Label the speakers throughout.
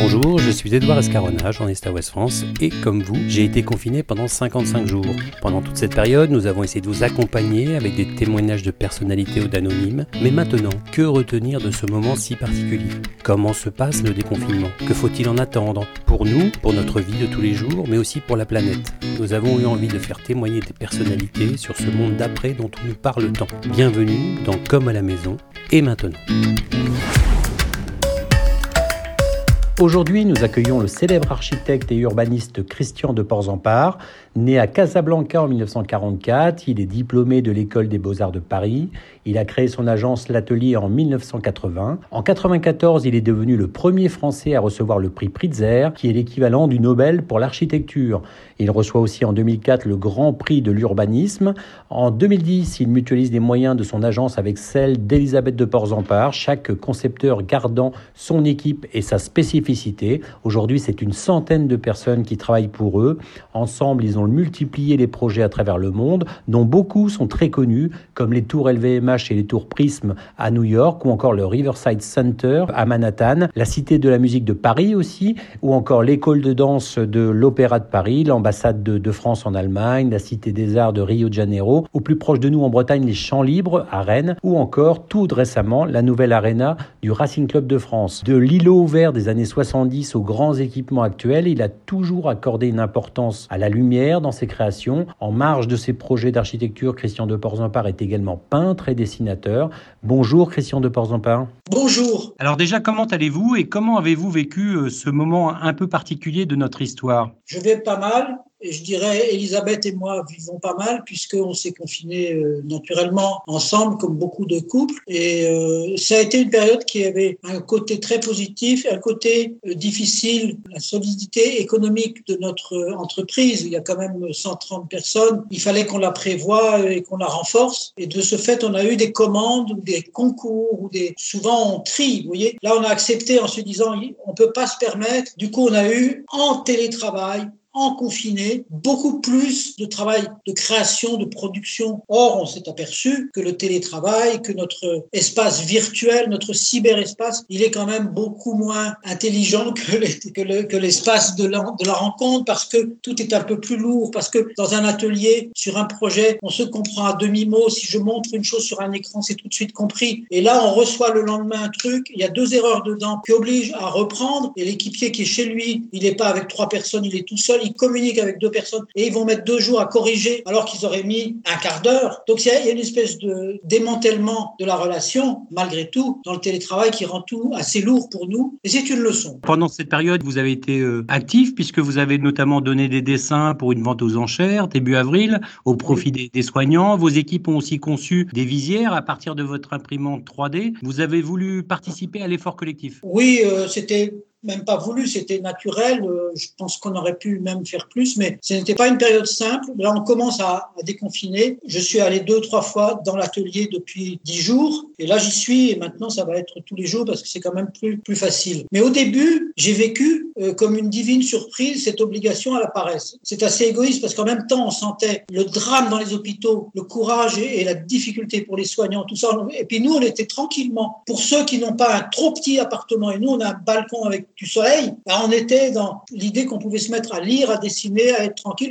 Speaker 1: Bonjour, je suis Edouard Escarona, journaliste à Ouest France, et comme vous, j'ai été confiné pendant 55 jours. Pendant toute cette période, nous avons essayé de vous accompagner avec des témoignages de personnalités ou d'anonymes. Mais maintenant, que retenir de ce moment si particulier? Comment se passe le déconfinement? Que faut-il en attendre? Pour nous, pour notre vie de tous les jours, mais aussi pour la planète. Nous avons eu envie de faire témoigner des personnalités sur ce monde d'après dont on nous parle tant. Bienvenue dans Comme à la maison, et maintenant. Aujourd'hui, nous accueillons le célèbre architecte et urbaniste Christian de Porzampar. Né à Casablanca en 1944, il est diplômé de l'école des beaux-arts de Paris. Il a créé son agence L'Atelier en 1980. En 1994, il est devenu le premier Français à recevoir le prix Pritzker, qui est l'équivalent du Nobel pour l'architecture. Il reçoit aussi en 2004 le Grand Prix de l'urbanisme. En 2010, il mutualise les moyens de son agence avec celle d'Elisabeth de Porzampar, chaque concepteur gardant son équipe et sa spécificité Aujourd'hui, c'est une centaine de personnes qui travaillent pour eux. Ensemble, ils ont multiplié les projets à travers le monde, dont beaucoup sont très connus, comme les tours LVMH et les tours Prism à New York, ou encore le Riverside Center à Manhattan, la Cité de la musique de Paris aussi, ou encore l'école de danse de l'Opéra de Paris, l'ambassade de, France en Allemagne, la Cité des Arts de Rio de Janeiro, ou plus proche de nous en Bretagne, les Champs Libres à Rennes, ou encore tout récemment la nouvelle arena du Racing Club de France. De l'îlot ouvert des années 60 70 aux grands équipements actuels, il a toujours accordé une importance à la lumière dans ses créations. En marge de ses projets d'architecture, Christian de Porzampar est également peintre et dessinateur. Bonjour Christian de Porzampar.
Speaker 2: Bonjour.
Speaker 1: Alors déjà, comment allez-vous et comment avez-vous vécu euh, ce moment un peu particulier de notre histoire?
Speaker 2: Je vais pas mal. Et je dirais, Elisabeth et moi vivons pas mal puisqu'on s'est confinés euh, naturellement ensemble comme beaucoup de couples. Et euh, ça a été une période qui avait un côté très positif, un côté euh, difficile. La solidité économique de notre entreprise, il y a quand même 130 personnes, il fallait qu'on la prévoie et qu'on la renforce. Et de ce fait, on a eu des commandes ou des concours ou des... Souvent, on trie, vous voyez. Là, on a accepté en se disant, on peut pas se permettre. Du coup, on a eu en télétravail en confiné, beaucoup plus de travail de création, de production. Or, on s'est aperçu que le télétravail, que notre espace virtuel, notre cyberespace, il est quand même beaucoup moins intelligent que l'espace de, la, de la rencontre parce que tout est un peu plus lourd, parce que dans un atelier, sur un projet, on se comprend à demi-mot. Si je montre une chose sur un écran, c'est tout de suite compris. Et là, on reçoit le lendemain un truc, il y a deux erreurs dedans qui obligent à reprendre et l'équipier qui est chez lui, il n'est pas avec trois personnes, il est tout seul, ils communiquent avec deux personnes et ils vont mettre deux jours à corriger alors qu'ils auraient mis un quart d'heure. Donc il y, a une espèce de démantèlement de la relation, malgré tout, dans le télétravail qui rend tout assez lourd pour nous. Et c'est une leçon.
Speaker 1: Pendant cette période, vous avez été euh, actif puisque vous avez notamment donné des dessins pour une vente aux enchères début avril au profit des, des soignants. Vos équipes ont aussi conçu des visières à partir de votre imprimante 3D. Vous avez voulu participer à l'effort collectif?
Speaker 2: Oui, euh, c'était même pas voulu, c'était naturel. Euh, je pense qu'on aurait pu même faire plus, mais ce n'était pas une période simple. Là, on commence à, à déconfiner. Je suis allé deux, trois fois dans l'atelier depuis dix jours, et là, j'y suis, et maintenant, ça va être tous les jours parce que c'est quand même plus, plus facile. Mais au début, j'ai vécu euh, comme une divine surprise cette obligation à la paresse. C'est assez égoïste parce qu'en même temps, on sentait le drame dans les hôpitaux, le courage et, et la difficulté pour les soignants, tout ça. Et puis nous, on était tranquillement. Pour ceux qui n'ont pas un trop petit appartement, et nous, on a un balcon avec du soleil, ben, on était dans l'idée qu'on pouvait se mettre à lire, à dessiner, à être tranquille.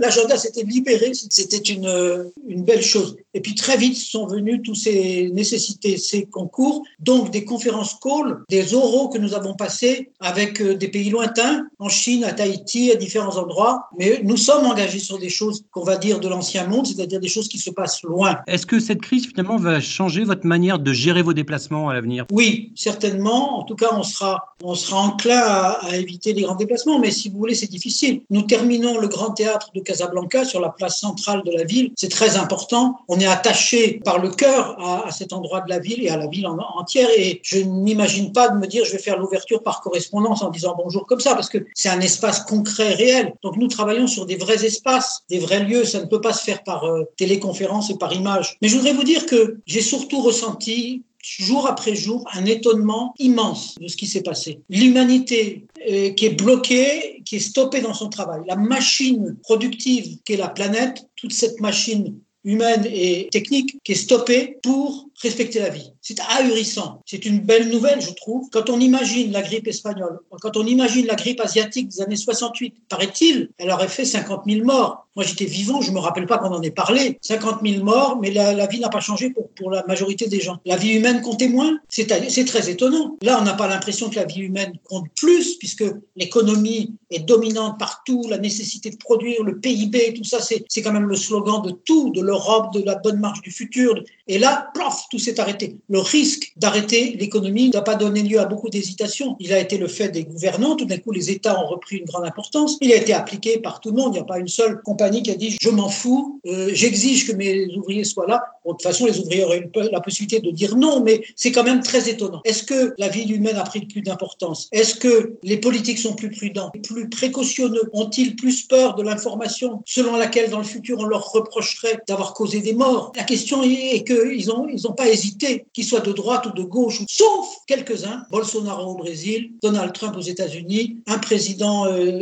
Speaker 2: L'agenda s'était libéré, c'était une, une belle chose. Et puis très vite sont venus tous ces nécessités, ces concours, donc des conférences calls, des oraux que nous avons passés avec euh, des pays lointains, en Chine, à Tahiti, à différents endroits. Mais nous sommes engagés sur des choses qu'on va dire de l'ancien monde, c'est-à-dire des choses qui se passent loin.
Speaker 1: Est-ce que cette crise finalement va changer votre manière de gérer vos déplacements à l'avenir?
Speaker 2: Oui, certainement. En tout cas, on sera, on sera enclin à, à éviter les grands déplacements. Mais si vous voulez, c'est difficile. Nous terminons le grand théâtre de Casablanca sur la place centrale de la ville. C'est très important. On est attaché par le cœur à, cet endroit de la ville et à la ville en, entière. Et je n'imagine pas de me dire je vais faire l'ouverture par correspondance en disant bonjour comme ça, parce que c'est un espace concret, réel. Donc nous travaillons sur des vrais espaces, des vrais lieux. Ça ne peut pas se faire par euh, téléconférence et par image. Mais je voudrais vous dire que j'ai surtout ressenti jour après jour un étonnement immense de ce qui s'est passé. L'humanité euh, qui est bloquée, qui est stoppée dans son travail, la machine productive qu'est la planète, toute cette machine humaine et technique qui est stoppée pour respecter la vie. C'est ahurissant. C'est une belle nouvelle, je trouve. Quand on imagine la grippe espagnole, quand on imagine la grippe asiatique des années 68, paraît-il, elle aurait fait 50 000 morts. Moi, j'étais vivant, je me rappelle pas qu'on en ait parlé. 50 000 morts, mais la, vie n'a pas changé pour, pour la majorité des gens. La vie humaine comptait moins. C'est très étonnant. Là, on n'a pas l'impression que la vie humaine compte plus, puisque l'économie est dominante partout, la nécessité de produire, le PIB, tout ça, c'est quand même le slogan de tout, de l'Europe, de la bonne marche du futur. Et là, prof, tout s'est arrêté. Le risque d'arrêter l'économie n'a pas donné lieu à beaucoup d'hésitations. Il a été le fait des gouvernants. Tout d'un coup, les États ont repris une grande importance. Il a été appliqué par tout le monde. Il n'y a pas une seule compagnie qui a dit je m'en fous, euh, j'exige que mes ouvriers soient là. de toute façon, les ouvriers auraient la possibilité de dire non, mais c'est quand même très étonnant. Est-ce que la vie humaine a pris plus d'importance? Est-ce que les politiques sont plus prudents, plus précautionneux Ont-ils plus peur de l'information selon laquelle dans le futur on leur reprocherait d'avoir causé des morts? La question est qu'ils n'ont pas hésité, qu'ils soient de droite ou de gauche, sauf quelques-uns, Bolsonaro au Brésil, Donald Trump aux États-Unis, un président euh,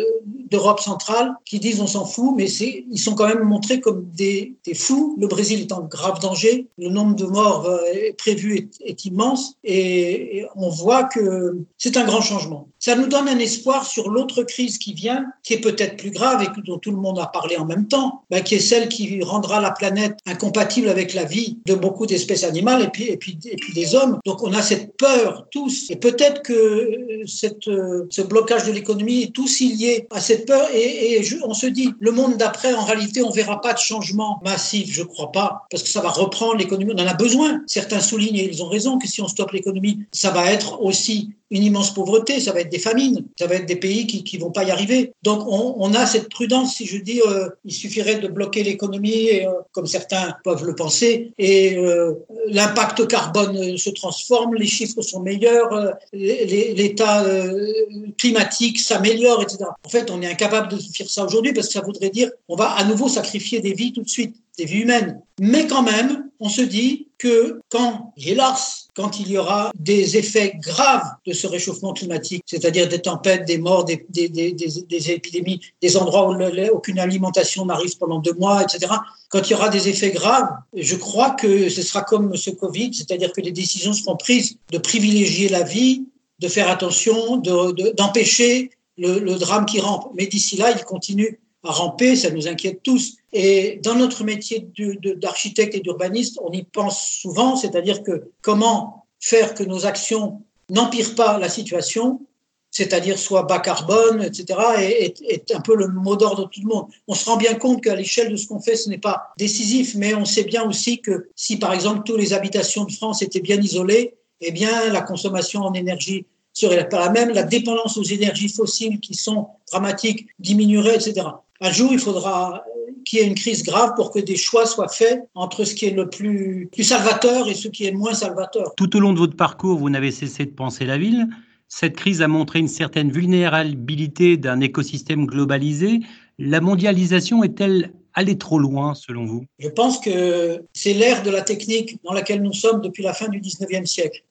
Speaker 2: d'Europe centrale qui disent on s'en fout, mais ils sont quand même montrés comme des, fous. Le Brésil est en grave danger, le nombre de morts euh, prévus est, immense et, on voit que c'est un grand changement. Ça nous donne un espoir sur l'autre crise qui vient, qui est peut-être plus grave et dont tout le monde a parlé en même temps, ben, qui est celle qui rendra la planète incompatible avec la vie de beaucoup d'espèces animales et puis, et puis, et puis des hommes. Donc on a cette peur tous et peut-être que cette, ce blocage de l'économie est aussi lié à cette peur et, on se dit le monde d'après en réalité on verra pas de changement massif, je crois pas, parce que ça va reprendre l'économie. On en a besoin. Certains soulignent et ils ont raison que si on stoppe l'économie, ça va être aussi une immense pauvreté, ça va être des famines, ça va être des pays qui qui vont pas y arriver. Donc on, on a cette prudence, si je dis, euh, il suffirait de bloquer l'économie, euh, comme certains peuvent le penser, et euh, l'impact carbone se transforme, les chiffres sont meilleurs, l'état climatique s'améliore, etc. En fait, on est incapable de faire ça aujourd'hui parce que ça voudrait dire on va à nouveau sacrifier des vies tout de suite des vies humaines. Mais quand même, on se dit que quand, hélas, quand il y aura des effets graves de ce réchauffement climatique, c'est-à-dire des tempêtes, des morts, des, des, des, des épidémies, des endroits où aucune alimentation n'arrive pendant deux mois, etc., quand il y aura des effets graves, je crois que ce sera comme ce Covid, c'est-à-dire que les décisions seront prises de privilégier la vie, de faire attention, d'empêcher de, le, le drame qui rampe. Mais d'ici là, il continue à ramper, ça nous inquiète tous. Et dans notre métier d'architecte et d'urbaniste, on y pense souvent, c'est-à-dire que comment faire que nos actions n'empirent pas la situation, c'est-à-dire soit bas carbone, etc., est, un peu le mot d'ordre de tout le monde. On se rend bien compte qu'à l'échelle de ce qu'on fait, ce n'est pas décisif, mais on sait bien aussi que si, par exemple, toutes les habitations de France étaient bien isolées, eh bien, la consommation en énergie serait pas la même, la dépendance aux énergies fossiles qui sont dramatiques diminuerait, etc un jour, il faudra qu'il y ait une crise grave pour que des choix soient faits entre ce qui est le plus, plus salvateur et ce qui est le moins salvateur.
Speaker 3: Tout au long de votre parcours, vous n'avez cessé de penser la ville. Cette crise a montré une certaine vulnérabilité d'un écosystème globalisé. La mondialisation est-elle allée trop loin, selon vous?
Speaker 2: Je pense que c'est l'ère de la technique dans laquelle nous sommes depuis la fin du 19e siècle.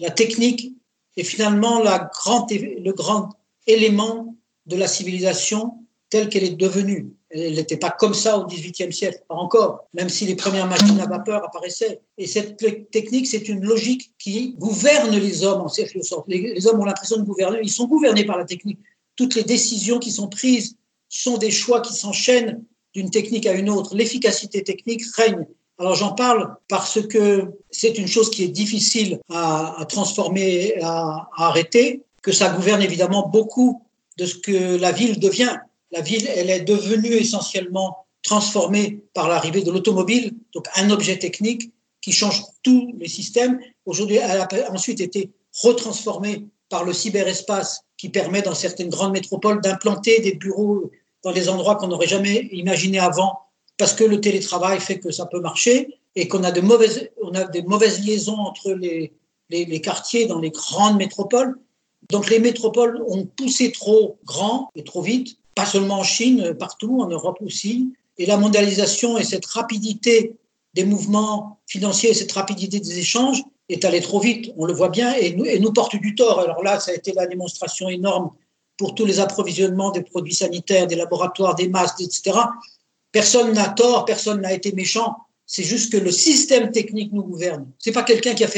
Speaker 2: La technique est finalement la grande, le grand élément de la civilisation telle qu'elle est devenue. Elle n'était pas comme ça au XVIIIe siècle, pas encore, même si les premières machines à vapeur apparaissaient. Et cette technique, c'est une logique qui gouverne les hommes en quelque sorte. Les, hommes ont l'impression de gouverner, ils sont gouvernés par la technique. Toutes les décisions qui sont prises sont des choix qui s'enchaînent d'une technique à une autre. L'efficacité technique règne. Alors j'en parle parce que c'est une chose qui est difficile à, transformer, à arrêter, que ça gouverne évidemment beaucoup de ce que la ville devient la ville, elle est devenue essentiellement transformée par l'arrivée de l'automobile, donc un objet technique qui change tous les systèmes. Aujourd'hui, elle a ensuite été retransformée par le cyberespace qui permet dans certaines grandes métropoles d'implanter des bureaux dans des endroits qu'on n'aurait jamais imaginé avant parce que le télétravail fait que ça peut marcher et qu'on a a des mauvaises liaisons entre les, les, les quartiers dans les grandes métropoles. Donc les métropoles ont poussé trop grand et trop vite pas seulement en Chine, partout, en Europe aussi. Et la mondialisation et cette rapidité des mouvements financiers, cette rapidité des échanges est allée trop vite, on le voit bien, et nous, porte du tort. Alors là, ça a été la démonstration énorme pour tous les approvisionnements des produits sanitaires, des laboratoires, des masques, etc. Personne n'a tort, personne n'a été méchant. C'est juste que le système technique nous gouverne. C'est pas quelqu'un qui a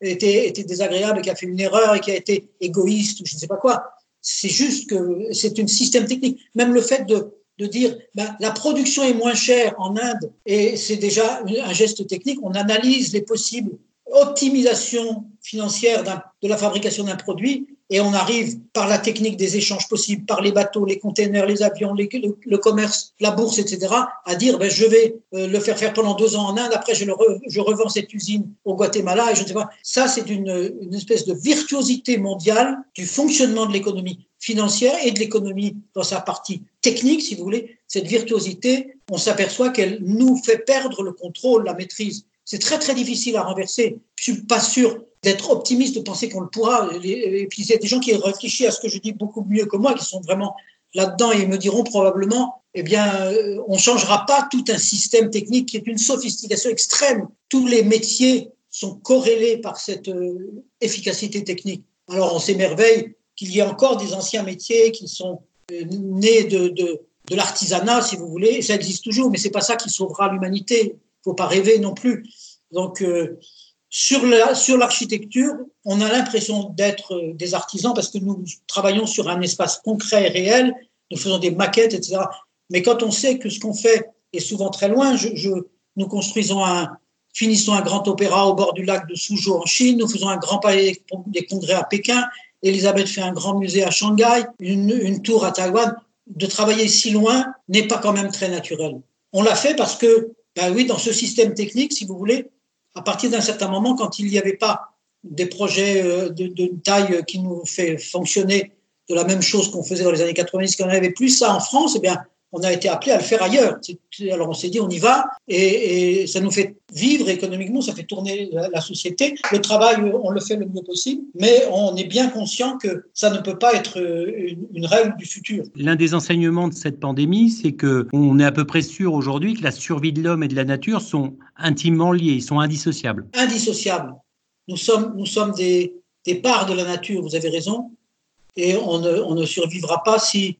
Speaker 2: été désagréable, qui a fait une erreur et qui a été égoïste ou je ne sais pas quoi. C'est juste que c'est un système technique. Même le fait de, dire ben, la production est moins chère en Inde et c'est déjà un geste technique. On analyse les possibles optimisation financière de la fabrication d'un produit et on arrive par la technique des échanges possibles, par les bateaux, les containers, les avions, le, commerce, la bourse, etc., à dire ben, je vais euh, le faire faire pendant deux ans en Inde, après je, revends cette usine au Guatemala et je ne sais pas. Ça, c'est une, une espèce de virtuosité mondiale du fonctionnement de l'économie financière et de l'économie dans sa partie technique, si vous voulez. Cette virtuosité, on s'aperçoit qu'elle nous fait perdre le contrôle, la maîtrise c'est très très difficile à renverser. Je suis pas sûr d'être optimiste de penser qu'on le pourra. Et puis il y a des gens qui réfléchissent à ce que je dis beaucoup mieux que moi, qui sont vraiment là-dedans et me diront probablement, eh bien, euh, on changera pas tout un système technique qui est une sophistication extrême. Tous les métiers sont corrélés par cette euh, efficacité technique. Alors on s'émerveille qu'il y ait encore des anciens métiers qui sont euh, nés de, de, l'artisanat, si vous voulez, ça existe toujours, mais c'est pas ça qui sauvera l'humanité faut pas rêver non plus. Donc, sur la, sur l'architecture, on a l'impression d'être euh, des artisans parce que nous travaillons sur un espace concret et réel, nous faisons des maquettes, etc. Mais quand on sait que ce qu'on fait est souvent très loin, je, je, nous construisons un, finissons un grand opéra au bord du lac de Suzhou en Chine, nous faisons un grand palais des congrès à Pékin, Elisabeth fait un grand musée à Shanghai, une, une tour à Taïwan. De travailler si loin n'est pas quand même très naturel. On l'a fait parce que ben oui, dans ce système technique, si vous voulez, à partir d'un certain moment, quand il n'y avait pas des projets euh, de, de, taille qui nous fait fonctionner de la même chose qu'on faisait dans les années 90, qu'on n'avait plus ça en France, eh bien, on a été appelé à le faire ailleurs. Alors on s'est dit, on y va, et, et, ça nous fait vivre économiquement, ça fait tourner la, société. Le travail, on le fait le mieux possible, mais on est bien conscient que ça ne peut pas être une, une règle du futur.
Speaker 3: L'un des enseignements de cette pandémie, c'est que on est à peu près sûr aujourd'hui que la survie de l'homme et de la nature sont intimement liés, ils sont indissociables.
Speaker 2: Indissociables. Nous sommes, nous sommes des, des parts de la nature, vous avez raison, et on ne, on ne survivra pas si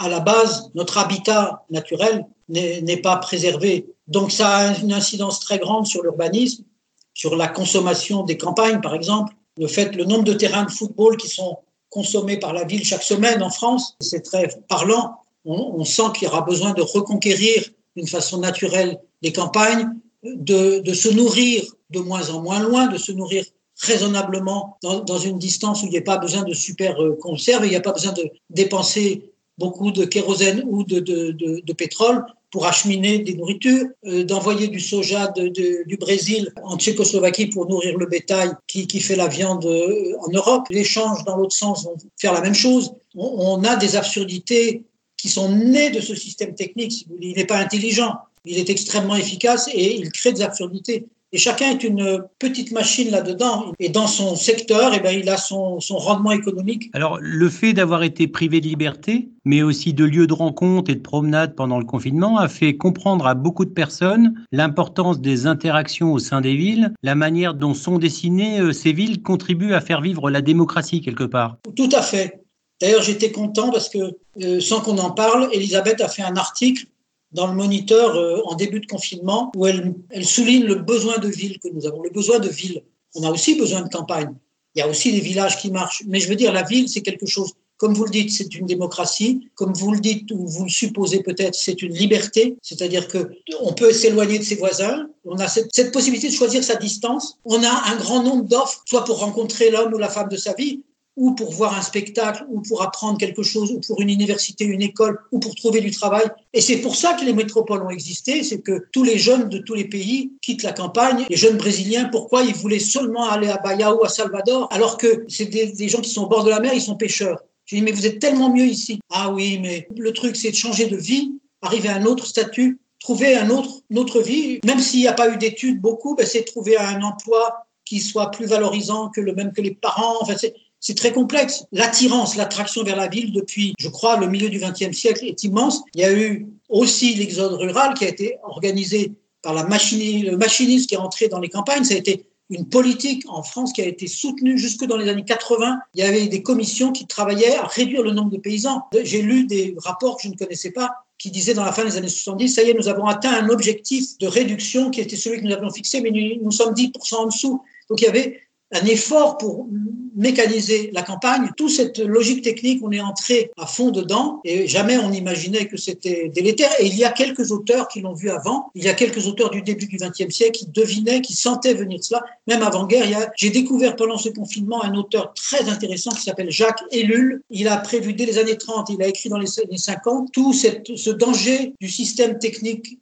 Speaker 2: à la base, notre habitat naturel n'est pas préservé. Donc ça a une incidence très grande sur l'urbanisme, sur la consommation des campagnes, par exemple. Le fait, le nombre de terrains de football qui sont consommés par la ville chaque semaine en France, c'est très parlant. On, sent qu'il y aura besoin de reconquérir d'une façon naturelle les campagnes, de, se nourrir de moins en moins loin, de se nourrir raisonnablement dans, une distance où il n'y a pas besoin de super euh, conserve, il n'y a pas besoin de dépenser beaucoup de kérosène ou de, de, de, pétrole pour acheminer des nourritures, euh, d'envoyer du soja de, du Brésil en Tchécoslovaquie pour nourrir le bétail qui, qui fait la viande euh, en Europe. L'échange dans l'autre sens vont faire la même chose. On, a des absurdités qui sont nées de ce système technique. Il n'est pas intelligent, il est extrêmement efficace et il crée des absurdités. Et chacun est une petite machine là-dedans. Et dans son secteur, eh bien, il a son, son rendement économique.
Speaker 3: Alors, le fait d'avoir été privé de liberté, mais aussi de lieux de rencontre et de promenade pendant le confinement, a fait comprendre à beaucoup de personnes l'importance des interactions au sein des villes, la manière dont sont dessinées euh, ces villes contribue à faire vivre la démocratie quelque part.
Speaker 2: Tout à fait. D'ailleurs, j'étais content parce que, euh, sans qu'on en parle, Elisabeth a fait un article dans le moniteur euh, en début de confinement où elle, elle souligne le besoin de ville que nous avons, le besoin de ville. On a aussi besoin de campagne. Il y a aussi des villages qui marchent. Mais je veux dire, la ville, c'est quelque chose, comme vous le dites, c'est une démocratie. Comme vous le dites ou vous le supposez peut-être, c'est une liberté. C'est-à-dire que on peut s'éloigner de ses voisins. On a cette, cette possibilité de choisir sa distance. On a un grand nombre d'offres, soit pour rencontrer l'homme ou la femme de sa vie, ou pour voir un spectacle, ou pour apprendre quelque chose, ou pour une université, une école, ou pour trouver du travail. Et c'est pour ça que les métropoles ont existé, c'est que tous les jeunes de tous les pays quittent la campagne. Les jeunes brésiliens, pourquoi ils voulaient seulement aller à Bahia ou à Salvador, alors que c'est des, gens qui sont au bord de la mer, ils sont pêcheurs. Je dis, mais vous êtes tellement mieux ici. Ah oui, mais le truc, c'est de changer de vie, arriver à un autre statut, trouver un autre, une autre vie. Même s'il n'y a pas eu d'études beaucoup, ben c'est trouver un emploi qui soit plus valorisant que le même que les parents. Enfin, c'est c'est très complexe. L'attirance, l'attraction vers la ville depuis, je crois, le milieu du XXe siècle est immense. Il y a eu aussi l'exode rural qui a été organisé par la le machiniste qui est entré dans les campagnes. Ça a été une politique en France qui a été soutenue jusque dans les années 80. Il y avait des commissions qui travaillaient à réduire le nombre de paysans. J'ai lu des rapports que je ne connaissais pas qui disait dans la fin des années 70, ça y est, nous avons atteint un objectif de réduction qui était celui que nous avions fixé, mais nous sommes 10% en dessous. Donc il y avait un effort pour mécaniser la campagne. Toute cette logique technique, on est entré à fond dedans et jamais on imaginait que c'était délétère. Et il y a quelques auteurs qui l'ont vu avant. Il y a quelques auteurs du début du XXe siècle qui devinaient, qui sentaient venir cela. Même avant-guerre, j'ai découvert pendant ce confinement un auteur très intéressant qui s'appelle Jacques Ellul. Il a prévu dès les années 30, il a écrit dans les années 50 tout cette, ce danger du système technique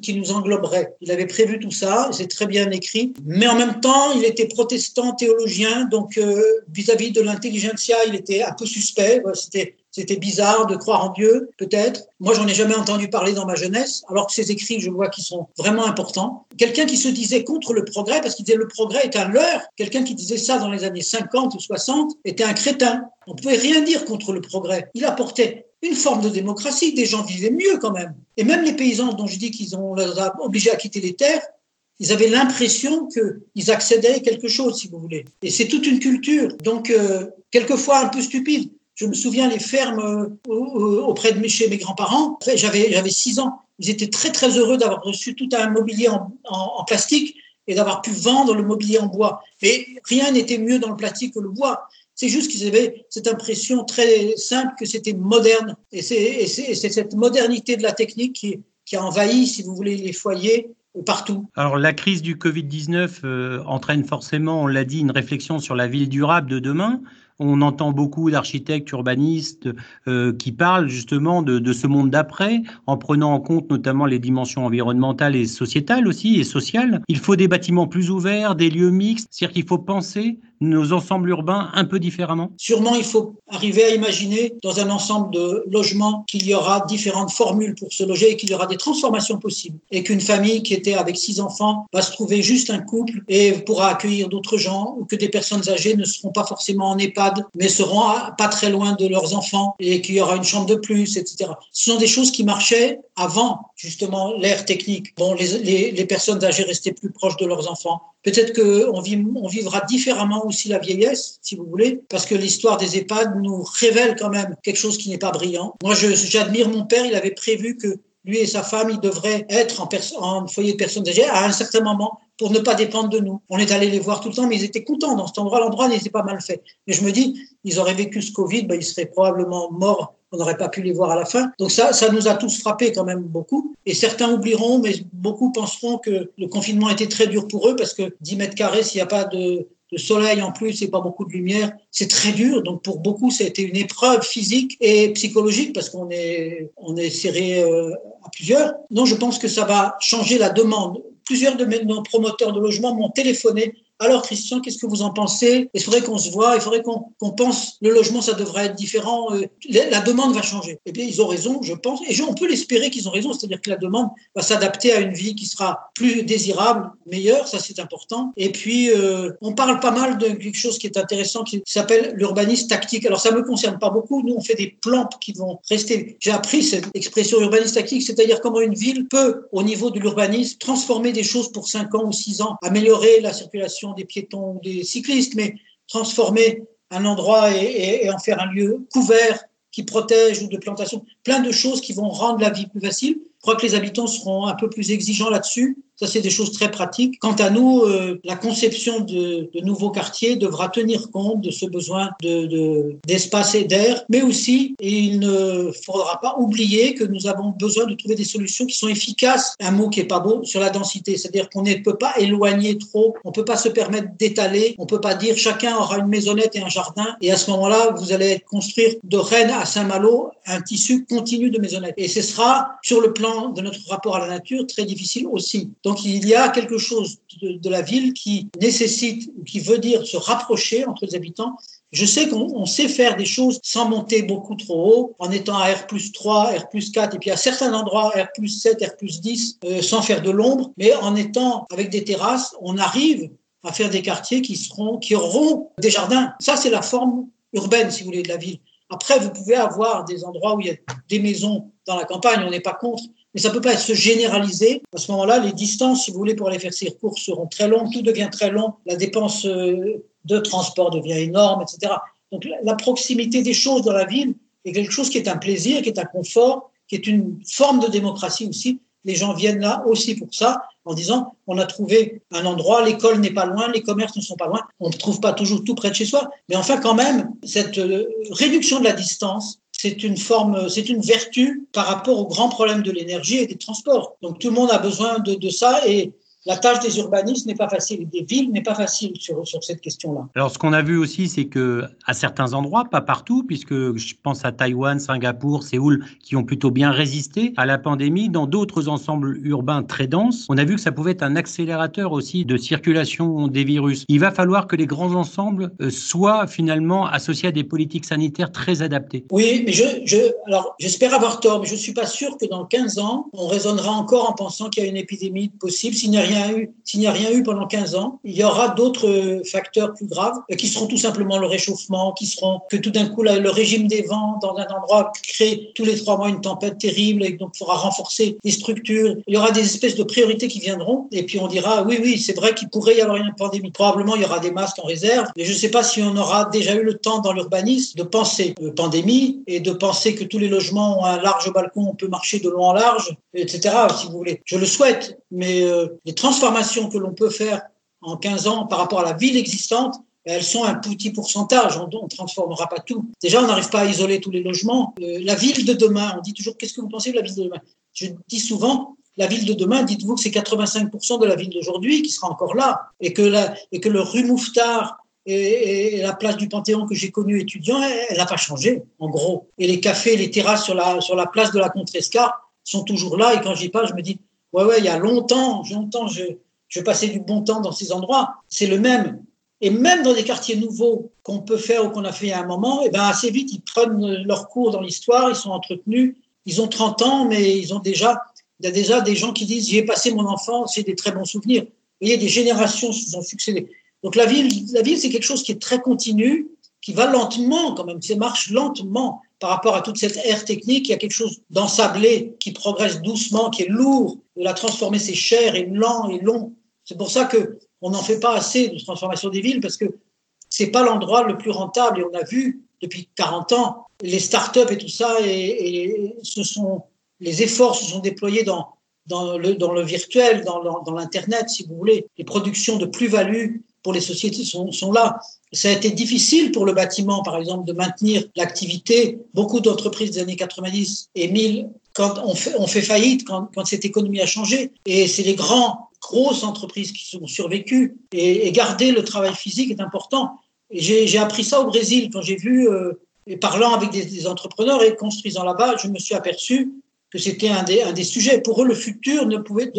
Speaker 2: qui nous, engloberait. Il avait prévu tout ça, c'est très bien écrit, mais en même temps, il était protestant, théologien, donc euh, vis-à-vis de l'intelligentsia, il était un peu suspect, c'était bizarre de croire en Dieu, peut-être. Moi, j'en ai jamais entendu parler dans ma jeunesse, alors que ses écrits, je vois qu'ils sont vraiment importants. Quelqu'un qui se disait contre le progrès, parce qu'il disait le progrès est un leurre. Quelqu'un qui disait ça dans les années 50 ou 60 était un crétin. On pouvait rien dire contre le progrès. Il apportait une forme de démocratie. Des gens vivaient mieux quand même. Et même les paysans dont je dis qu'ils ont obligés à quitter les terres, ils avaient l'impression qu'ils accédaient à quelque chose, si vous voulez. Et c'est toute une culture, donc euh, quelquefois un peu stupide. Je me souviens les fermes euh, auprès de mes, chez mes grands-parents. J'avais six ans. Ils étaient très très heureux d'avoir reçu tout un mobilier en, en plastique et d'avoir pu vendre le mobilier en bois. Mais rien n'était mieux dans le plastique que le bois. C'est juste qu'ils avaient cette impression très simple que c'était moderne. Et c'est cette modernité de la technique qui, a envahi, si vous voulez, les foyers partout.
Speaker 3: Alors la crise du Covid-19 euh, entraîne forcément, on l'a dit, une réflexion sur la ville durable de demain. On entend beaucoup d'architectes, urbanistes euh, qui parlent justement de, de ce monde d'après, en prenant en compte notamment les dimensions environnementales et sociétales aussi, et sociales. Il faut des bâtiments plus ouverts, des lieux mixtes, c'est-à-dire qu'il faut penser nos ensembles urbains un peu différemment?
Speaker 2: Sûrement, il faut arriver à imaginer dans un ensemble de logements qu'il y aura différentes formules pour se loger et qu'il y aura des transformations possibles. Et qu'une famille qui était avec six enfants va se trouver juste un couple et pourra accueillir d'autres gens ou que des personnes âgées ne seront pas forcément en EHPAD mais seront pas très loin de leurs enfants et qu'il y aura une chambre de plus, etc. Ce sont des choses qui marchaient avant justement l'ère technique. Bon, les, personnes âgées restaient plus proches de leurs enfants. Peut-être qu'on on vivra différemment aussi la vieillesse, si vous voulez, parce que l'histoire des EHPAD nous révèle quand même quelque chose qui n'est pas brillant. Moi, j'admire mon père, il avait prévu que lui et sa femme, ils devraient être en, foyer de personnes âgées à un certain moment pour ne pas dépendre de nous. On est allé les voir tout le temps, mais ils étaient contents dans cet endroit. L'endroit n'était pas mal fait. Mais je me dis, ils auraient vécu ce Covid, ben, ils seraient probablement morts on n'aurait pas pu les voir à la fin. Donc ça, ça nous a tous frappés quand même beaucoup. Et certains oublieront, mais beaucoup penseront que le confinement était très dur pour eux parce que 10 mètres carrés, s'il n'y a pas de, de soleil en plus et pas beaucoup de lumière, c'est très dur. Donc pour beaucoup, ça a été une épreuve physique et psychologique parce qu'on est on est serré euh, à plusieurs. Non, je pense que ça va changer la demande. Plusieurs de nos promoteurs de logement m'ont téléphoné alors Christian, qu'est-ce que vous en pensez? Il faudrait qu'on se voit, il faudrait qu'on pense, le logement, ça devrait être différent, euh, la demande va changer. Eh bien, ils ont raison, je pense, et on peut l'espérer qu'ils ont raison, c'est-à-dire que la demande va s'adapter à une vie qui sera plus désirable, meilleure, ça c'est important. Et puis, euh, on parle pas mal de quelque chose qui est intéressant, qui s'appelle l'urbanisme tactique. Alors ça me concerne pas beaucoup, nous on fait des plans qui vont rester. J'ai appris cette expression urbanisme tactique, c'est-à-dire comment une ville peut, au niveau de l'urbanisme, transformer des choses pour 5 ans ou 6 ans, améliorer la circulation des piétons ou des cyclistes, mais transformer un endroit et, en faire un lieu couvert qui protège ou de plantation, plein de choses qui vont rendre la vie plus facile. Je crois que les habitants seront un peu plus exigeants là-dessus ça, c'est des choses très pratiques. Quant à nous, euh, la conception de, de, nouveaux quartiers devra tenir compte de ce besoin de, d'espace et d'air, mais aussi, il ne faudra pas oublier que nous avons besoin de trouver des solutions qui sont efficaces. Un mot qui est pas beau sur la densité, c'est-à-dire qu'on ne peut pas éloigner trop, on peut pas se permettre d'étaler, on peut pas dire chacun aura une maisonnette et un jardin, et à ce moment-là, vous allez construire de Rennes à Saint-Malo un tissu continu de maisonnettes. Et ce sera, sur le plan de notre rapport à la nature, très difficile aussi. Il y a quelque chose de, la ville qui nécessite, ou qui veut dire se rapprocher entre les habitants. Je sais qu'on sait faire des choses sans monter beaucoup trop haut, en étant à R plus 3, R plus 4, et puis à certains endroits R plus 7, R plus 10, euh, sans faire de l'ombre, mais en étant avec des terrasses, on arrive à faire des quartiers qui seront, qui auront des jardins. Ça, c'est la forme urbaine, si vous voulez, de la ville. Après, vous pouvez avoir des endroits où il y a des maisons dans la campagne, on n'est pas contre, mais ça ne peut pas se généraliser. À ce moment-là, les distances, si vous voulez, pour aller faire ces courses seront très longues, tout devient très long, la dépense euh, de transport devient énorme, etc. Donc la proximité des choses dans la ville est quelque chose qui est un plaisir, qui est un confort, qui est une forme de démocratie aussi. Les gens viennent là aussi pour ça, en disant on a trouvé un endroit, l'école n'est pas loin, les commerces ne sont pas loin, on ne trouve pas toujours tout près de chez soi, mais enfin quand même, cette euh, réduction de la distance, c'est une forme, c'est une vertu par rapport aux grands problèmes de l'énergie et des transports. Donc tout le monde a besoin de, de ça et la tâche des urbanistes n'est pas facile, des villes n'est pas facile sur, sur cette question-là.
Speaker 3: Alors, ce qu'on a vu aussi, c'est que à certains endroits, pas partout, puisque je pense à Taïwan, Singapour, Séoul, qui ont plutôt bien résisté à la pandémie, dans d'autres ensembles urbains très denses, on a vu que ça pouvait être un accélérateur aussi de circulation des virus. Il va falloir que les grands ensembles euh, soient finalement associés à des politiques sanitaires très adaptées.
Speaker 2: Oui, mais je, je alors j'espère avoir tort, mais je ne suis pas sûr que dans 15 ans, on raisonnera encore en pensant qu'il y a une épidémie possible s'il n'y a s'il n'y a rien eu pendant 15 ans, il y aura d'autres facteurs plus graves euh, qui seront tout simplement le réchauffement, qui seront que tout d'un coup le régime des vents dans un endroit crée tous les trois mois une tempête terrible et donc il faudra renforcer les structures. Il y aura des espèces de priorités qui viendront et puis on dira oui oui c'est vrai qu'il pourrait y avoir une pandémie. Probablement il y aura des masques en réserve, mais je ne sais pas si on aura déjà eu le temps dans l'urbanisme de penser euh, pandémie et de penser que tous les logements ont un large balcon, on peut marcher de long en large, etc. Si vous voulez, je le souhaite, mais euh, les transformations que l'on peut faire en 15 ans par rapport à la ville existante, elles sont un petit pourcentage, on ne transformera pas tout. Déjà, on n'arrive pas à isoler tous les logements. Euh, la ville de demain, on dit toujours, qu'est-ce que vous pensez de la ville de demain? Je dis souvent, la ville de demain, dites-vous que c'est 85% de la ville d'aujourd'hui qui sera encore là, et que, la, et que le rue Mouffetard et, la place du Panthéon que j'ai connue étudiant, elle n'a pas changé, en gros. Et les cafés, les terrasses sur la, sur la place de la Contrescar sont toujours là, et quand j'y passe, je me dis, Ouais, ouais, il y a longtemps, longtemps, je, je passais du bon temps dans ces endroits. C'est le même. Et même dans des quartiers nouveaux qu'on peut faire ou qu'on a fait à un moment, et eh ben assez vite, ils prennent leur cours dans l'histoire, ils sont entretenus, ils ont 30 ans, mais ils ont déjà, il y a déjà des gens qui disent, j'y ai passé mon enfance, c'est des très bons souvenirs. Vous voyez, des générations se sont succédées. Donc la ville, la ville, c'est quelque chose qui est très continu, qui va lentement quand même, ça marche lentement par rapport à toute cette ère technique. Il y a quelque chose d'ensablé qui progresse doucement, qui est lourd. De la transformer, c'est cher et lent et long. C'est pour ça que on n'en fait pas assez de transformation des villes parce que c'est pas l'endroit le plus rentable. Et on a vu depuis 40 ans les startups et tout ça, et, ce sont les efforts se sont déployés dans le, virtuel, dans l'internet, si vous voulez. Les productions de plus-value les sociétés sont, là. Ça a été difficile pour le bâtiment, par exemple, de maintenir l'activité. Beaucoup d'entreprises des années 90 et 1000, quand on fait, faillite, quand, cette économie a changé. Et c'est les grands, grosses entreprises qui sont survécues. Et, garder le travail physique est important. Et j'ai appris ça au Brésil quand j'ai vu, euh, et parlant avec des, entrepreneurs et construisant là-bas, je me suis aperçu que c'était un des, sujets. Pour eux, le futur ne pouvait,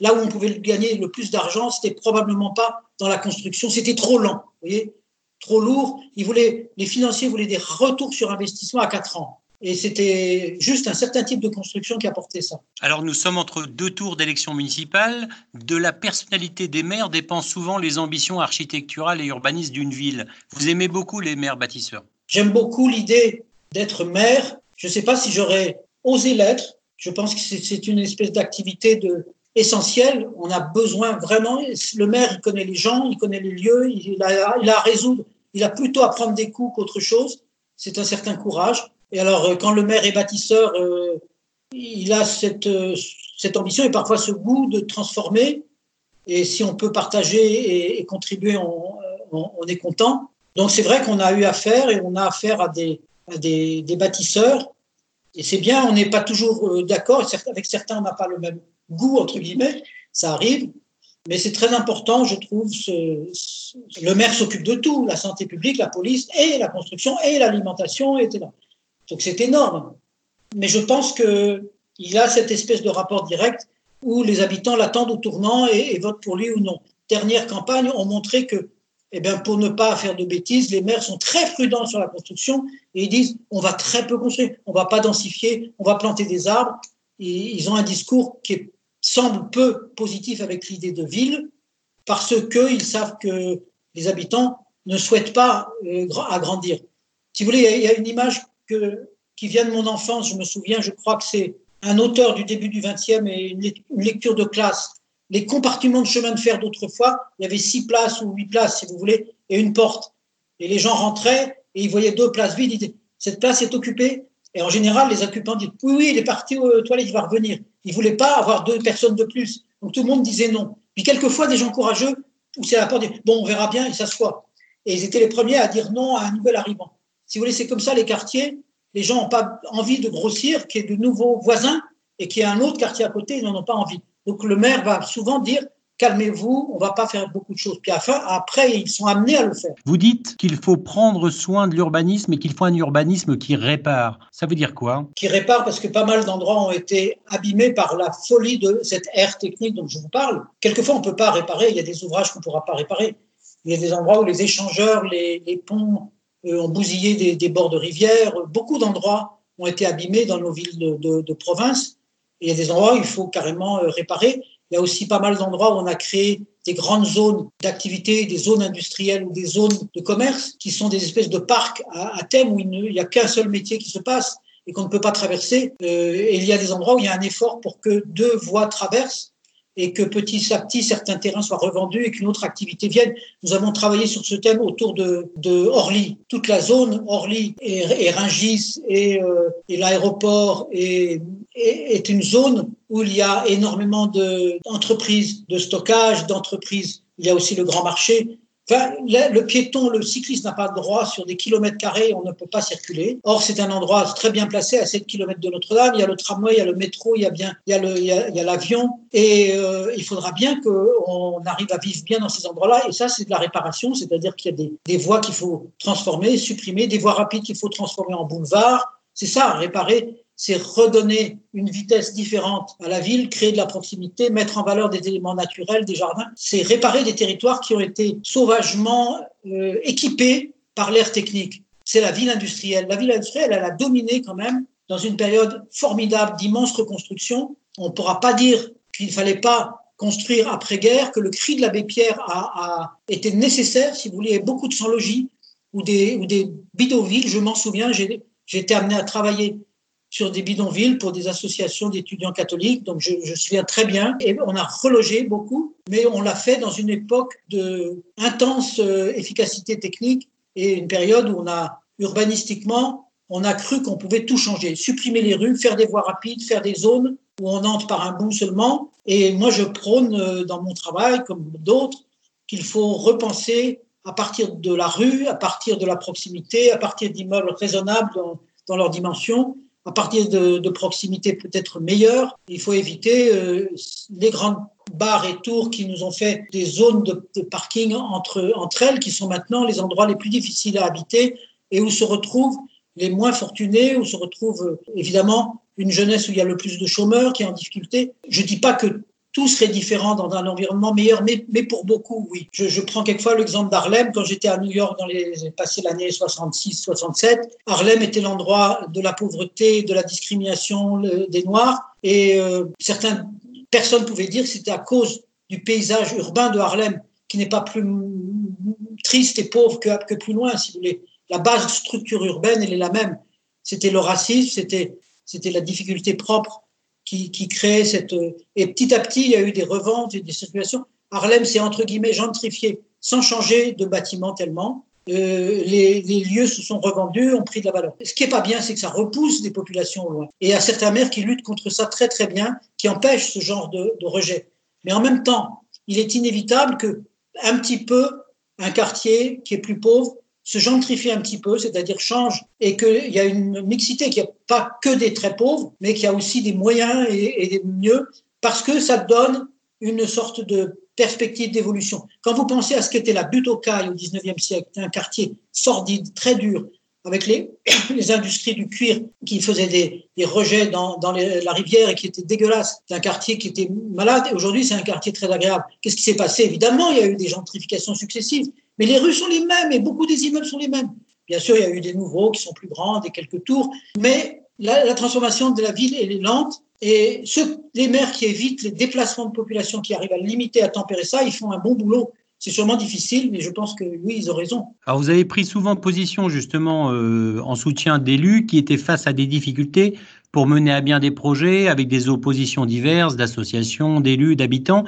Speaker 2: là où on pouvait gagner le plus d'argent, c'était probablement pas dans la construction, c'était trop lent, vous voyez, trop lourd. Ils voulaient, les financiers voulaient des retours sur investissement à 4 ans. Et c'était juste un certain type de construction qui apportait ça.
Speaker 3: Alors nous sommes entre deux tours d'élections municipales. De la personnalité des maires dépendent souvent les ambitions architecturales et urbanistes d'une ville. Vous aimez beaucoup les maires bâtisseurs?
Speaker 2: J'aime beaucoup l'idée d'être maire. Je ne sais pas si j'aurais osé l'être. Je pense que c'est une espèce d'activité de, essentiel. On a besoin vraiment. Le maire, il connaît les gens, il connaît les lieux, il a, il a à résoudre. Il a plutôt à prendre des coups qu'autre chose. C'est un certain courage. Et alors, euh, quand le maire est bâtisseur, euh, il a cette, euh, cette ambition et parfois ce goût de transformer. Et si on peut partager et, contribuer, on, on, est content. Donc c'est vrai qu'on a eu affaire et on a affaire à des, à des, des bâtisseurs. Et c'est bien, on n'est pas toujours d'accord. Avec certains, on n'a pas le même goût, entre guillemets, ça arrive. Mais c'est très important, je trouve. Le maire s'occupe de tout, la santé publique, la police, et la construction, et l'alimentation, etc. Donc c'est énorme. Mais je pense qu'il a cette espèce de rapport direct où les habitants l'attendent au tournant et, votent pour lui ou non. Dernières campagnes ont montré que, eh bien, pour ne pas faire de bêtises, les maires sont très prudents sur la construction et ils disent on va très peu construire, on va pas densifier, on va planter des arbres. Ils ont un discours qui est semble peu positif avec l'idée de ville parce qu'ils savent que les habitants ne souhaitent pas euh, agrandir. Si vous voulez, il y a une image qui vient de mon enfance, je me souviens, je crois que c'est un auteur du début du XXe et une lecture de classe. Les compartiments de chemin de fer d'autrefois, il y avait six places ou huit places, si vous voulez, et une porte. Et les gens rentraient et ils voyaient deux places vides. Ils disaient, cette place est occupée. Et en général, les occupants disent oui, oui, il est parti aux toilettes, il va revenir. Ils ne voulaient pas avoir deux personnes de plus. Donc tout le monde disait non. Puis quelquefois, des gens courageux poussaient la porte, disaient bon, on verra bien, ils s'assoient. Et ils étaient les premiers à dire non à un nouvel arrivant. Si vous voulez, c'est comme ça les quartiers. Les gens n'ont pas envie de grossir, qu'il y ait de nouveaux voisins et qu'il y ait un autre quartier à côté, ils n'en ont pas envie. Donc le maire va souvent dire calmez-vous, on va pas faire beaucoup de choses. Puis après, ils sont amenés à le faire.
Speaker 3: Vous dites qu'il faut prendre soin de l'urbanisme et qu'il faut un urbanisme qui répare. Ça veut dire quoi?
Speaker 2: Qui répare parce que pas mal d'endroits ont été abîmés par la folie de cette ère technique dont je vous parle. Quelquefois, on peut pas réparer. Il y a des ouvrages qu'on pourra pas réparer. Il y a des endroits où les échangeurs, les, ponts euh, ont bousillé des, bords de rivières. Beaucoup d'endroits ont été abîmés dans nos villes de, de province. il y a des endroits où il faut carrément euh, réparer. Il y a aussi pas mal d'endroits où on a créé des grandes zones d'activité, des zones industrielles ou des zones de commerce qui sont des espèces de parcs à, thème où il n'y a qu'un seul métier qui se passe et qu'on ne peut pas traverser. Euh, et il y a des endroits où il y a un effort pour que deux voies traversent et que petit à petit certains terrains soient revendus et qu'une autre activité vienne. Nous avons travaillé sur ce thème autour de, Orly. Toute la zone Orly et, et Ringis et, euh, l'aéroport est une zone où il y a énormément d'entreprises de, stockage, d'entreprises. Il y a aussi le grand marché. Enfin, le, piéton, le cycliste n'a pas de droit sur des kilomètres carrés, on ne peut pas circuler. Or, c'est un endroit très bien placé, à 7 kilomètres de Notre-Dame. Il y a le tramway, il y a le métro, il y a bien, le, il y a, l'avion. Et euh, il faudra bien qu'on arrive à vivre bien dans ces endroits-là. Et ça, c'est de la réparation, c'est-à-dire qu'il y a des, des voies qu'il faut transformer, supprimer, des voies rapides qu'il faut transformer en boulevards. C'est ça, réparer c'est redonner une vitesse différente à la ville, créer de la proximité, mettre en valeur des éléments naturels, des jardins. C'est réparer des territoires qui ont été sauvagement euh, équipés par l'ère technique. C'est la ville industrielle. La ville industrielle, elle a dominé quand même dans une période formidable d'immenses reconstructions. On ne pourra pas dire qu'il ne fallait pas construire après-guerre, que le cri de l'abbé Pierre a, a, été nécessaire, si vous voulez, beaucoup de sans-logis ou des, ou des bidonvilles. Je m'en souviens, j'ai été amené à travailler sur des bidonvilles pour des associations d'étudiants catholiques. Donc, je, je souviens très bien. Et on a relogé beaucoup, mais on l'a fait dans une époque de intense euh, efficacité technique et une période où on a, urbanistiquement, on a cru qu'on pouvait tout changer, supprimer les rues, faire des voies rapides, faire des zones où on entre par un bout seulement. Et moi, je prône euh, dans mon travail, comme d'autres, qu'il faut repenser à partir de la rue, à partir de la proximité, à partir d'immeubles raisonnables dans, dans leur dimension, à partir de, de proximité peut-être meilleure. Il faut éviter euh, les grandes barres et tours qui nous ont fait des zones de, de, parking entre, entre elles, qui sont maintenant les endroits les plus difficiles à habiter et où se retrouvent les moins fortunés, où se retrouve euh, évidemment une jeunesse où il y a le plus de chômeurs qui est en difficulté. Je dis pas que tout serait différent dans un environnement meilleur, mais, mais pour beaucoup, oui. Je, je prends quelquefois l'exemple d'Harlem. Quand j'étais à New York dans les, passé l'année 66-67, Harlem était l'endroit de la pauvreté, de la discrimination des Noirs. Et euh, certaines personnes pouvaient dire que c'était à cause du paysage urbain de Harlem, qui n'est pas plus triste et pauvre que, que plus loin, si vous voulez. La base de structure urbaine, elle est la même. C'était le racisme, c'était, c'était la difficulté propre qui, qui crée cette. Euh, et petit à petit, il y a eu des reventes et des circulations. Harlem s'est entre guillemets gentrifié sans changer de bâtiment tellement. Euh, les, les, lieux se sont revendus, ont pris de la valeur. Ce qui est pas bien, c'est que ça repousse des populations loin. Et il y a certains maires qui luttent contre ça très très bien, qui empêchent ce genre de, de rejet. Mais en même temps, il est inévitable que un petit peu un quartier qui est plus pauvre se gentrifie un petit peu, c'est-à-dire change, et qu'il y a une mixité, qu'il n'y a pas que des très pauvres, mais qu'il y a aussi des moyens et, des mieux, parce que ça donne une sorte de perspective d'évolution. Quand vous pensez à ce qu'était la butte aux cailles au 19e siècle, un quartier sordide, très dur, avec les, industries du cuir qui faisaient des, rejets dans, la rivière et qui étaient dégueulasses. C'est un quartier qui était malade et aujourd'hui c'est un quartier très agréable. Qu'est-ce qui s'est passé? Évidemment, il y a eu des gentrifications successives, mais les rues sont les mêmes et beaucoup des immeubles sont les mêmes. Bien sûr, il y a eu des nouveaux qui sont plus grands, des quelques tours, mais la, transformation de la ville, est lente. Et ceux, les maires qui évitent les déplacements de population, qui arrivent à limiter, à tempérer ça, ils font un bon boulot. C'est sûrement difficile, mais je pense que oui, ils ont raison.
Speaker 3: Alors vous avez pris souvent position justement euh, en soutien d'élus qui étaient face à des difficultés pour mener à bien des projets avec des oppositions diverses, d'associations, d'élus, d'habitants.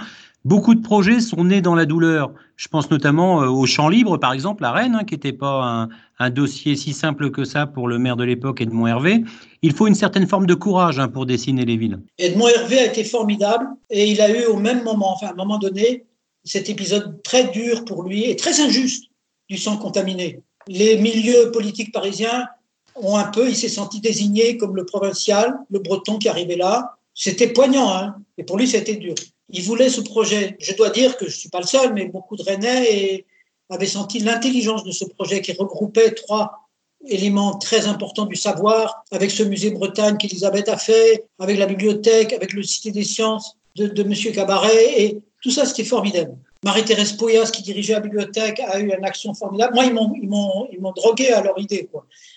Speaker 3: Beaucoup de projets sont nés dans la douleur. Je pense notamment euh, au Champ Libre, par exemple, à Rennes, hein, qui n'était pas un, dossier si simple que ça pour le maire de l'époque, Edmond Hervé. Il faut une certaine forme de courage hein, pour dessiner les villes.
Speaker 2: Edmond Hervé a été formidable et il a eu au même moment, enfin à un moment donné, cet épisode très dur pour lui et très injuste du sang contaminé. Les milieux politiques parisiens ont un peu, il s'est senti désigné comme le provincial, le breton qui arrivait là. C'était poignant, hein, et pour lui, c'était dur. Il voulait ce projet. Je dois dire que je ne suis pas le seul, mais beaucoup de Rennais avaient senti l'intelligence de ce projet qui regroupait trois éléments très importants du savoir, avec ce musée Bretagne qu'Elisabeth a fait, avec la bibliothèque, avec le Cité des sciences de, de M. Cabaret, et tout ça, c'était formidable. Marie-Thérèse Poyas, qui dirigeait la bibliothèque, a eu une action formidable. Moi, ils m'ont, ils ils drogué à leur idée.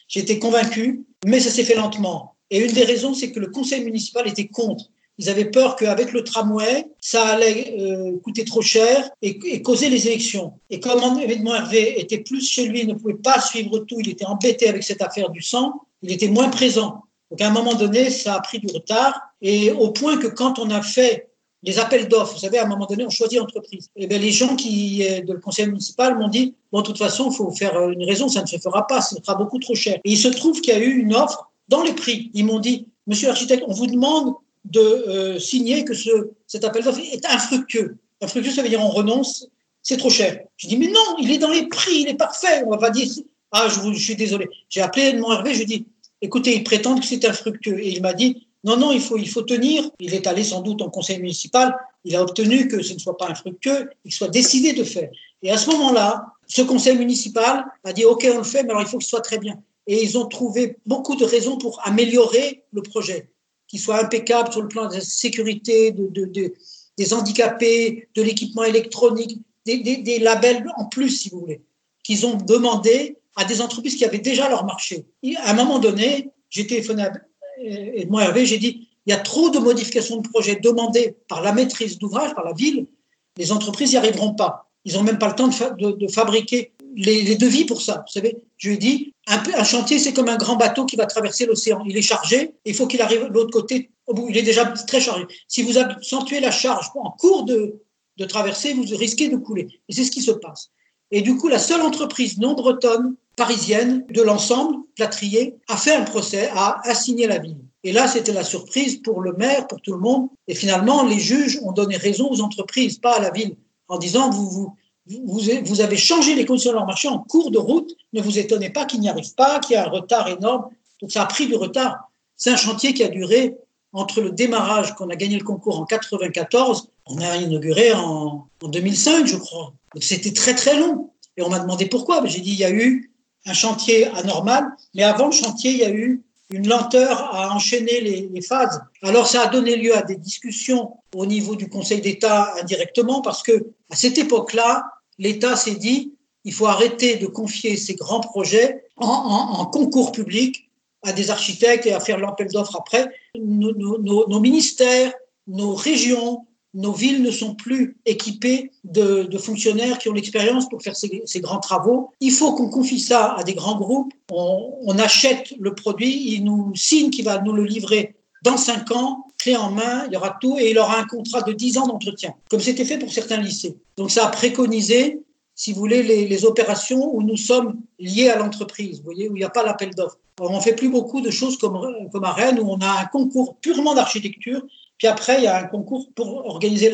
Speaker 2: J'étais convaincu, mais ça s'est fait lentement. Et une des raisons, c'est que le conseil municipal était contre. Ils avaient peur qu'avec le tramway, ça allait euh, coûter trop cher et, causer les élections. Et comme Edmond Hervé était plus chez lui, il ne pouvait pas suivre tout, il était embêté avec cette affaire du sang, il était moins présent. Donc à un moment donné, ça a pris du retard. Et au point que quand on a fait les appels d'offres, vous savez, à un moment donné, on choisit l'entreprise. Et eh bien, les gens qui, euh, de le conseil municipal m'ont dit, bon, de toute façon, il faut faire une raison, ça ne se fera pas, ce sera beaucoup trop cher. Et il se trouve qu'il y a eu une offre dans les prix. Ils m'ont dit, monsieur l'architecte, on vous demande de euh, signer que ce, cet appel d'offres est infructueux. Infructueux, ça veut dire on renonce, c'est trop cher. Je dis, mais non, il est dans les prix, il est parfait. On va pas dire, ah, je, suis désolé. J'ai appelé Edmond Hervé, je lui ai dit, écoutez, ils prétendent que c'est infructueux. Et il m'a dit, non, non, il faut, il faut tenir. Il est allé sans doute en conseil municipal. Il a obtenu que ce ne soit pas infructueux, qu'il soit décidé de faire. Et à ce moment-là, ce conseil municipal a dit, OK, on le fait, mais alors il faut que ce soit très bien. Et ils ont trouvé beaucoup de raisons pour améliorer le projet qui soit impeccable sur le plan de la sécurité, de, des handicapés, de l'équipement électronique, des, labels en plus, si vous voulez, qu'ils ont demandé à des entreprises qui avaient déjà leur marché. à un moment donné, j'ai téléphoné à Edmond Hervé, j'ai dit, il y a trop de modifications de projets demandées par la maîtrise d'ouvrage, par la ville, les entreprises n'y arriveront pas. Ils n'ont même pas le temps de fabriquer les, devis pour ça. Vous savez, je lui ai dit, un, chantier, c'est comme un grand bateau qui va traverser l'océan. Il est chargé, il faut qu'il arrive de l'autre côté. Au bout, il est déjà très chargé. Si vous accentuez la charge en cours de, de traversée, vous risquez de couler. Et c'est ce qui se passe. Et du coup, la seule entreprise non bretonne, parisienne, de l'ensemble, Plâtrier, a fait un procès, a assigné la ville. Et là, c'était la surprise pour le maire, pour tout le monde. Et finalement, les juges ont donné raison aux entreprises, pas à la ville, en disant, vous, vous, vous, avez changé les conditions de leur marché en cours de route. Ne vous étonnez pas qu'ils n'y arrivent pas, qu'il y a un retard énorme. Donc ça a pris du retard. C'est un chantier qui a duré entre le démarrage, qu'on a gagné le concours en 94, on a inauguré en, en 2005, je crois. Donc c'était très très long. Et on m'a demandé pourquoi. J'ai dit il y a eu un chantier anormal, mais avant le chantier, il y a eu une lenteur à enchaîner les, les, phases. Alors ça a donné lieu à des discussions au niveau du Conseil d'État indirectement parce que à cette époque-là, l'État s'est dit, il faut arrêter de confier ces grands projets en, concours public à des architectes et à faire l'appel d'offres après. Nos, ministères, nos régions, nos villes ne sont plus équipées de, fonctionnaires qui ont l'expérience pour faire ces, grands travaux. Il faut qu'on confie ça à des grands groupes. On, on achète le produit, il nous signe qu'il va nous le livrer dans cinq ans, clé en main, il y aura tout et il aura un contrat de dix ans d'entretien, comme c'était fait pour certains lycées. Donc ça a préconisé, si vous voulez, les, opérations où nous sommes liés à l'entreprise, vous voyez, où il n'y a pas l'appel d'offres. On fait plus beaucoup de choses comme, comme à Rennes, où on a un concours purement d'architecture, puis après, il y a un concours pour organiser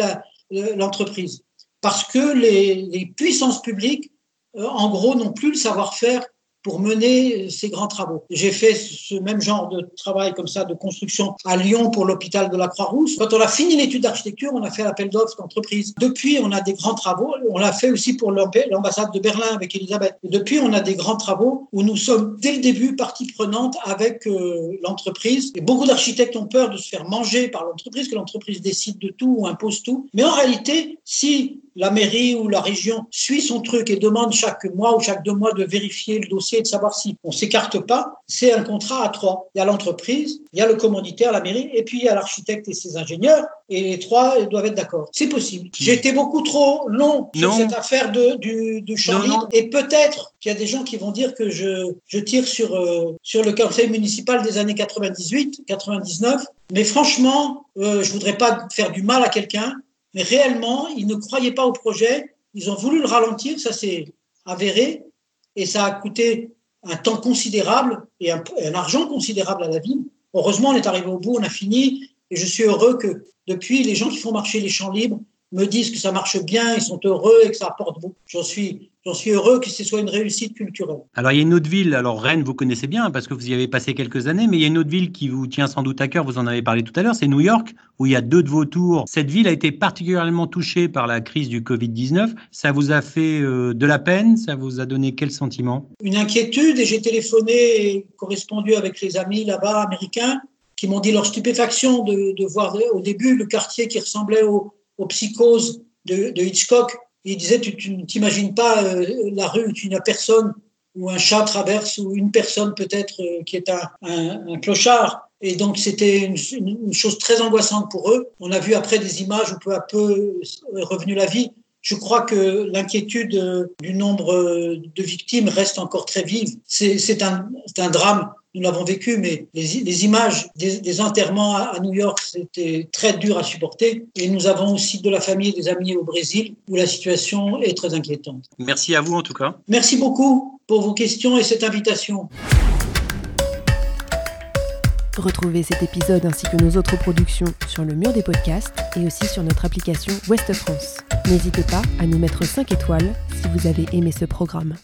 Speaker 2: l'entreprise. Parce que les, puissances publiques, euh, en gros, n'ont plus le savoir-faire pour mener ces grands travaux. J'ai fait ce même genre de travail comme ça de construction à Lyon pour l'hôpital de la Croix-Rousse. Quand on a fini l'étude d'architecture, on a fait l'appel d'offres d'entreprise. Depuis, on a des grands travaux. On l'a fait aussi pour l'ambassade de Berlin avec Elisabeth. Et depuis, on a des grands travaux où nous sommes dès le début partie prenante avec euh, l'entreprise. Et beaucoup d'architectes ont peur de se faire manger par l'entreprise, que l'entreprise décide de tout ou impose tout. Mais en réalité, si la mairie ou la région suit son truc et demande chaque mois ou chaque deux mois de vérifier le dossier et de savoir si on s'écarte pas, c'est un contrat à trois. Il y a l'entreprise, il y a le commanditaire, la mairie, et puis il y a l'architecte et ses ingénieurs, et les trois doivent être d'accord. C'est possible. J'ai été beaucoup trop long sur cette affaire de, du, du champ libre, et peut-être qu'il y a des gens qui vont dire que je, je tire sur, euh, sur le conseil municipal des années 98, 99, mais franchement, euh, je voudrais pas faire du mal à quelqu'un, Mais réellement, ils ne croyaient pas au projet. Ils ont voulu le ralentir, ça s'est avéré, et ça a coûté un temps considérable et un, argent considérable à la ville. Heureusement, on est arrivé au bout, on a fini, et je suis heureux que depuis, les gens qui font marcher les champs libres me disent que ça marche bien, ils sont heureux et que ça apporte beaucoup. J'en suis, j'en suis heureux que ce soit une réussite culturelle.
Speaker 3: Alors il y a une autre ville, alors Rennes, vous connaissez bien parce que vous y avez passé quelques années, mais il y a une autre ville qui vous tient sans doute à cœur, vous en avez parlé tout à l'heure, c'est New York, où il y a deux de vos tours. Cette ville a été particulièrement touchée par la crise du Covid-19. Ça vous a fait euh, de la peine? Ça vous a donné quel sentiment?
Speaker 2: Une inquiétude et j'ai téléphoné et correspondu avec les amis là-bas américains qui m'ont dit leur stupéfaction de, de, voir au début le quartier qui ressemblait au, aux psychoses de, Hitchcock. Il disait, tu, ne t'imagines pas euh, la rue où tu n'as personne, où un chat traverse, ou une personne peut-être euh, qui est un, un, clochard. Et donc c'était une, chose très angoissante pour eux. On a vu après des images où peu à peu est revenue la vie. Je crois que l'inquiétude du nombre de victimes reste encore très vive. C'est un drame nous l'avons vécu, mais les, les images des, des, enterrements à, New York, c'était très dur à supporter. Et nous avons aussi de la famille et des amis au Brésil, où la situation est très inquiétante.
Speaker 3: Merci à vous en tout cas.
Speaker 2: Merci beaucoup pour vos questions et cette invitation.
Speaker 4: Retrouvez cet épisode ainsi que nos autres productions sur le mur des podcasts et aussi sur notre application Ouest France. N'hésitez pas à nous mettre 5 étoiles si vous avez aimé ce programme.